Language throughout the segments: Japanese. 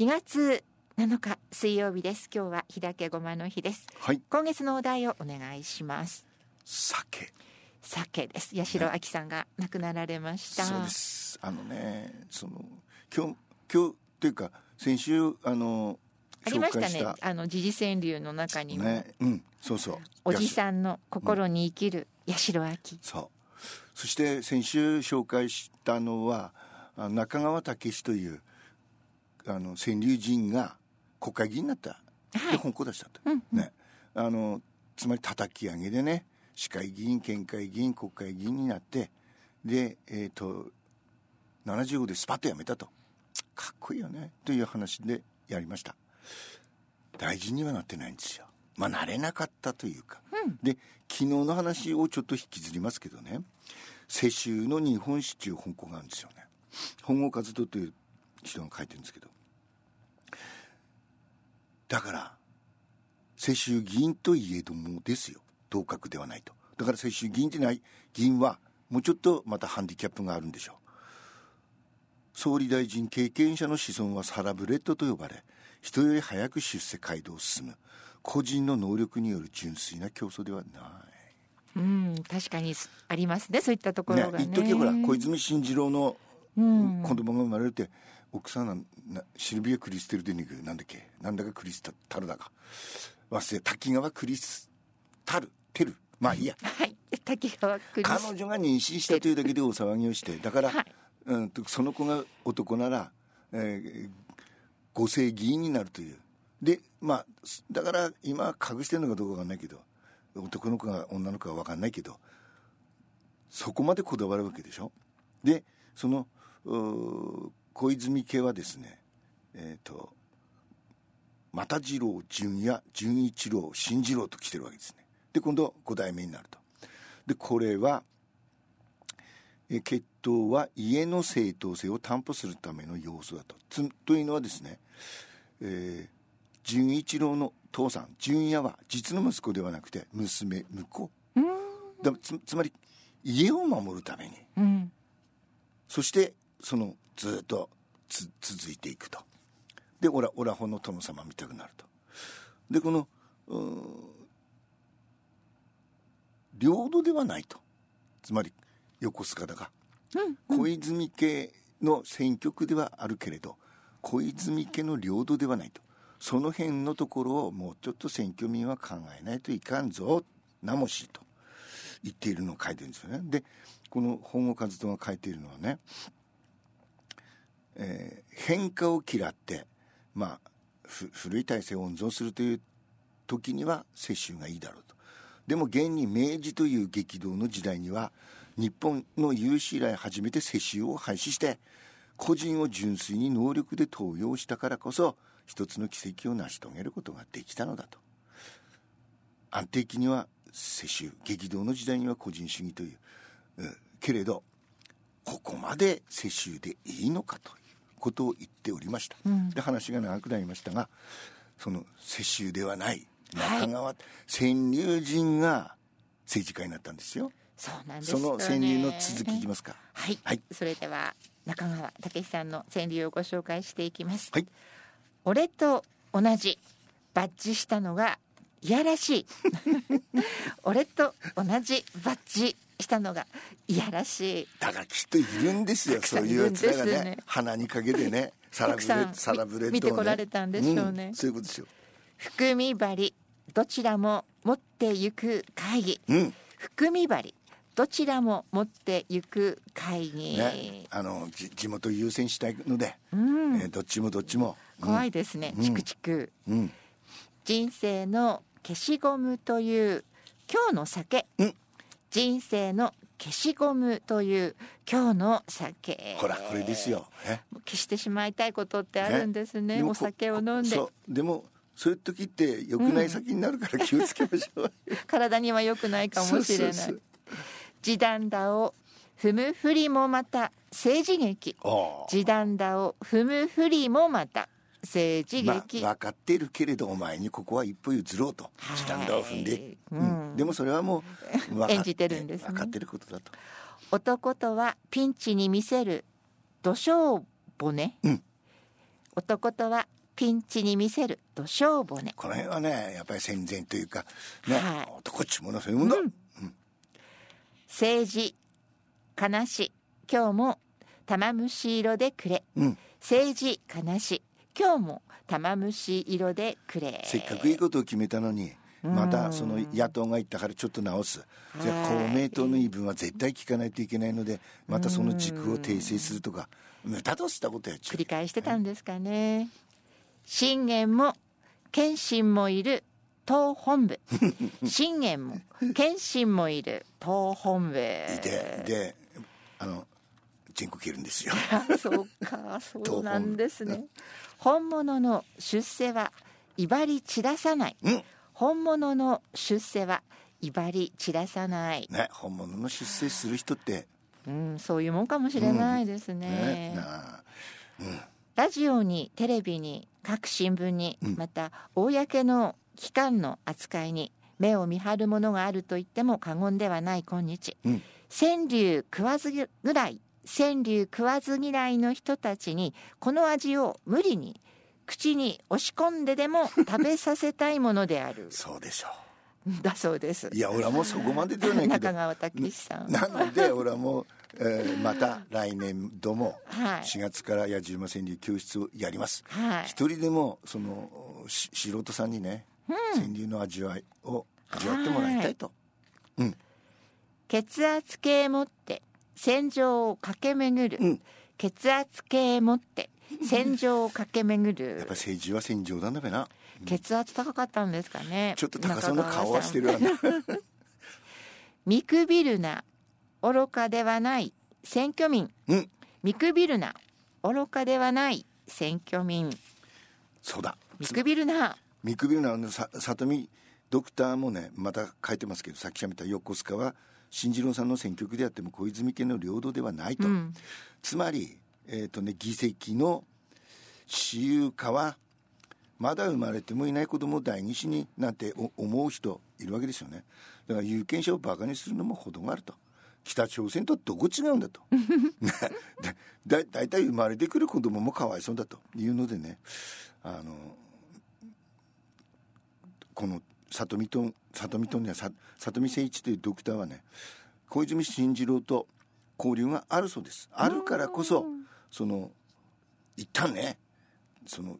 2月7日水曜日です。今日は日だけごまの日です。はい。今月のお題をお願いします。酒。酒です。八代亜紀さんが亡くなられました、そうです。あのねその今日今日というか先週あのありましたね。あの時事川柳の中にも、ね。うん。そうそう。おじさんの心に生きる八代亜紀、そう。そして先週紹介したのはあ中川武史というあの川柳人が国会議員になった、はい。で本校出したと、ね。あのつまり叩き上げでね市会議員県会議員国会議員になってでえっ、と75でスパッと辞めたと。かっこいいよね。という話でやりました。大臣にはなってないんですよ。まあなれなかったというか、で昨日の話をちょっと引きずりますけどね。世襲の日本史という本校があるんですよね。本郷和人という人が書いてるんですけどだから世襲議員といえどもですよ。同格ではないと。だから世襲議員でない。議員はもうちょっとまたハンディキャップがあるんでしょう。総理大臣経験者の子孫はサラブレッドと呼ばれ人より早く出世街道を進む。個人の能力による純粋な競争ではない。うん確かにありますねそういったところがね。一時ほら小泉進次郎のうん。子供が生まれるって奥さんなシルビア・クリステル・デニグなんだっけなんだかクリスタルだか忘れ滝川クリスタルテル。まあいいや。はい。滝川クリス。彼女が妊娠したというだけで大騒ぎをしてだから、はい。うん、とその子が男なら、えー、五世議員になるという。でまあだから今隠してるのかどうかわかんないけど男の子が女の子かわかんないけどそこまでこだわるわけでしょ？でその小泉家はですねえっ、と又次郎純也純一郎新次郎と来てるわけですね。で今度5代目になると。でこれはえ血統は家の正当性を担保するための要素だと。つというのはですね、えー純一郎の父さん純也は実の息子ではなくて娘婿。だつつまり家を守るために。うん。そしてそのずっとつ続いていくとでオラオラホの殿様見たくなると。でこの領土ではないと。つまり横須賀だが、小泉家の選挙区ではあるけれど小泉家の領土ではないと。その辺のところをもうちょっと選挙民は考えないといかんぞ。なもしと言っているのを書いてるんですよね。でこの本郷和人が書いているのはね、えー変化を嫌ってまあ古い体制を温存するという時には世襲がいいだろうと。でも現に明治という激動の時代には日本の有史以来初めて世襲を廃止して個人を純粋に能力で登用したからこそ一つの奇跡を成し遂げることができたのだと。安定期には世襲激動の時代には個人主義という、うんけれどここまで世襲でいいのかという。ことを言っておりました、で話が長くなりましたがその世襲ではない中川、川柳人が政治家になったんですよ。そうなんですよね。その川柳の続きいきますか。はい、はい。それでは中川武さんの川柳をご紹介していきます、はい。俺と同じバッジしたのがいやらしい。俺と同じバッジしたのがいやらしい。だからきっといるんですよそうんいうやつらがね。ね。鼻にかけてねサラブレサラブレッドを、ね、見てこられたんでしょうね。んそういうことですよ。含み針どちらも持ってゆく会議。うん。含み針どちらも持ってゆく会議、ねあのじ地元優先したいので、うん。えーどっちもどっちも。怖いですね、チクチク。うん。人生の消しゴムという今日の酒、うん。人生の消しゴムという今日の酒。ほらこれですよ、ね消してしまいたいことってあるんですね。でもお酒を飲んで。そう。でもそういう時って良くない酒になるから気をつけましょう、体には良くないかもしれない。時短だを踏むふりもまた政治劇時短だを踏むふりもまた政治まあ、劇、分かってるけれどお前にここは一歩譲ろうと。はい。時短だを踏んで、ううん。んでもそれはもう 演じてるんですね。分かってることだと。男とはピンチに見せる土性骨、うん。男とはピンチに見せる土性骨。この辺はねやっぱり戦前というかね、はい。男っちものはそういうもん。だ、政治悲し今日も玉虫色でくれ。うん。政治悲し今日も玉虫色でくれせっかくいいことを決めたのにまたその野党が言ったからちょっと直す。じゃあはい。公明党の言い分は絶対聞かないといけないのでまたその軸を訂正するとか無駄としたことやっちゃ繰り返してたんですかね。信玄も謙信もいる党本部。信玄も謙信もいる党本部。でであの全国いるんですよ。あ そうかそうなんですね。本物の出世は威張り散らさない。うん。本物の出世は威張り散らさない、ね本物の出世する人って。うん、そういうもんかもしれないですね,、ねなあ。ラジオにテレビに各新聞に、うん。また公の機関の扱いに目を見張るものがあると言っても過言ではない今日、うん。川柳食わずぐらい川柳食わず嫌いの人たちにこの味を無理に口に押し込んででも食べさせたいものである。そうでしょだそうです。ういや俺はもうそこまでではないけど。中川武さん。なので俺はもう、えーまた来年度もはい。4月から野じ馬川柳教室をやります。はい。一人でもそのし素人さんにね、川柳の味わいを味わってもらいたいと、血圧計持って戦場を駆け巡る、うん。血圧計持って戦場を駆け巡る。やっぱ政治は戦場なんだべな。血圧高かったんですかねちょっと高そうな顔はしてるわね 見くびるな愚かではない選挙民。うん。見くびるな愚かではない選挙民。そうだ。見くびるな。見くびるのはあのさ里見ドクターもねまた書いてますけどさっきしゃべった横須賀は新次郎さんの選挙区であっても小泉家の領土ではないと、うん。つまり、えーとね、議席の私有化はまだ生まれてもいない子供を第二子になんてお思う人いるわけですよね。だから有権者をバカにするのも程があると。北朝鮮とどこ違うんだと。だだいたい生まれてくる子供もかわいそうだというのでねあのこの里見と里見とねさ里見誠一というドクターはね小泉進次郎と交流があるそうです。あるからこそその一旦ねその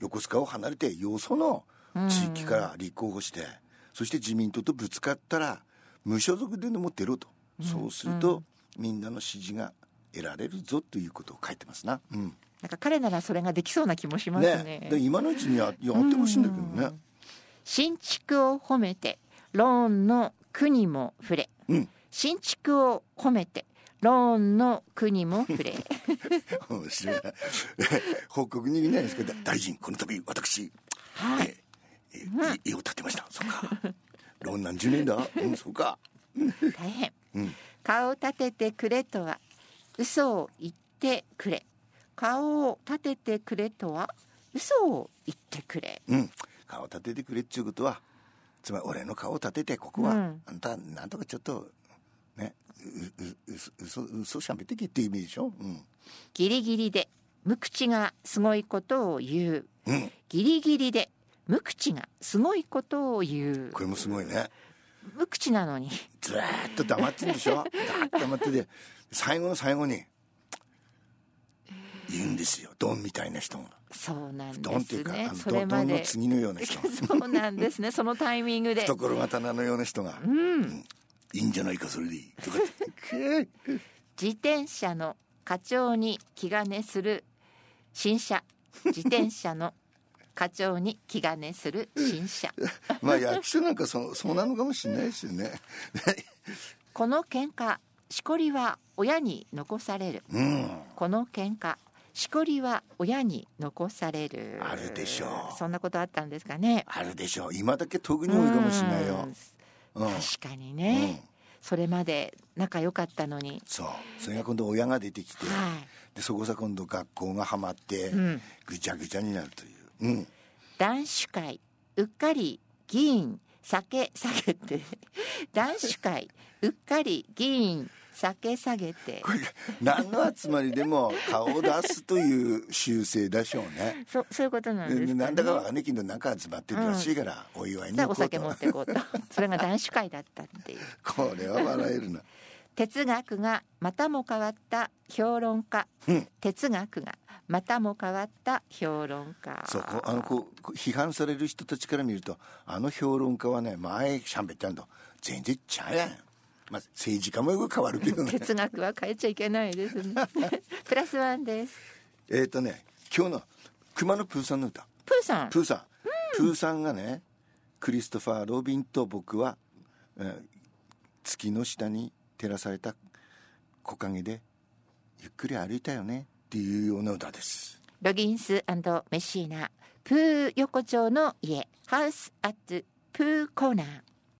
横須賀を離れてよその地域から立候補してそして自民党とぶつかったら無所属ででも出ろと。そうするとみんなの支持が得られるぞということを書いてますな。うん。なんか彼ならそれができそうな気もしますね。ね。で今のうちにややってほしいんだけどね。新築を褒めてローンの国も触れ。うん。新築を褒めてローンの国も触れ。面白い。な 報告にいないですけど大臣この度私はい。ええ家を建てました。そうか。ローン何十年だ？うんそうか。大変、うん。顔を立ててくれとは嘘を言ってくれ。顔を立ててくれとは嘘を言ってくれ。うん顔立ててくれっちゅうことはつまり俺の顔を立ててここは、うん。あんたなんとかちょっとねううう嘘嘘嘘しゃべってけっていう意味でしょ？うん。ギリギリで無口がすごいことを言う。うん。ギリギリで無口がすごいことを言う。これもすごいね。無口なのに。ずーっと黙ってるでしょ？黙ってて最後の最後に言うんですよ。ドンみたいな人がそうなんドンっていうか、ですねそれまで。次のような人そうなんですね。そのタイミングで。懐刀のような人が。うん。いいんじゃないかそれでいいとか自転車の課長に気兼ねする新車自転車の課長に気兼ねする新車まあ役所なんかそうそうなのかもしれないですよね。この喧嘩しこりは親に残される。うん。この喧嘩しこりは親に残される。あるでしょう。そんなことあったんですかね。あるでしょう。今だけ特に多いかもしれないよ。うん。うん。確かにね、それまで仲良かったのに。そう。それが今度親が出てきてはでそこさ今度学校がはまってうん。ぐちゃぐちゃになるという。うん。い男子会うっかり議員酒下げて。男子会うっかり議員酒下げて。これ何の集まりでも顔を出すという習性でしょうね。そそういうことなんですか、ね、なんだかわかんないけどなんか集まってるらしいから、お祝いにお酒持っていこうと。それが男子会だったっていう。これは笑えるな。哲学がまたも変わった評論家、うん。哲学がまたも変わった評論家。そうあのこうこう批判される人たちから見るとあの評論家はね前しゃべったんだ全然ちゃうやん、まあ、政治家もよく変わるけどね。哲学は変えちゃいけないですね。プラスワンです。えっとね今日の熊野プーさんの歌。プーさん。プーさん、プーさんがねクリストファー・ロビンと僕は、えー月の下に照らされた木陰でゆっくり歩いたよねっていうような歌です。ロギンスメッシーナプー横丁の家ハウスアットプーコーナー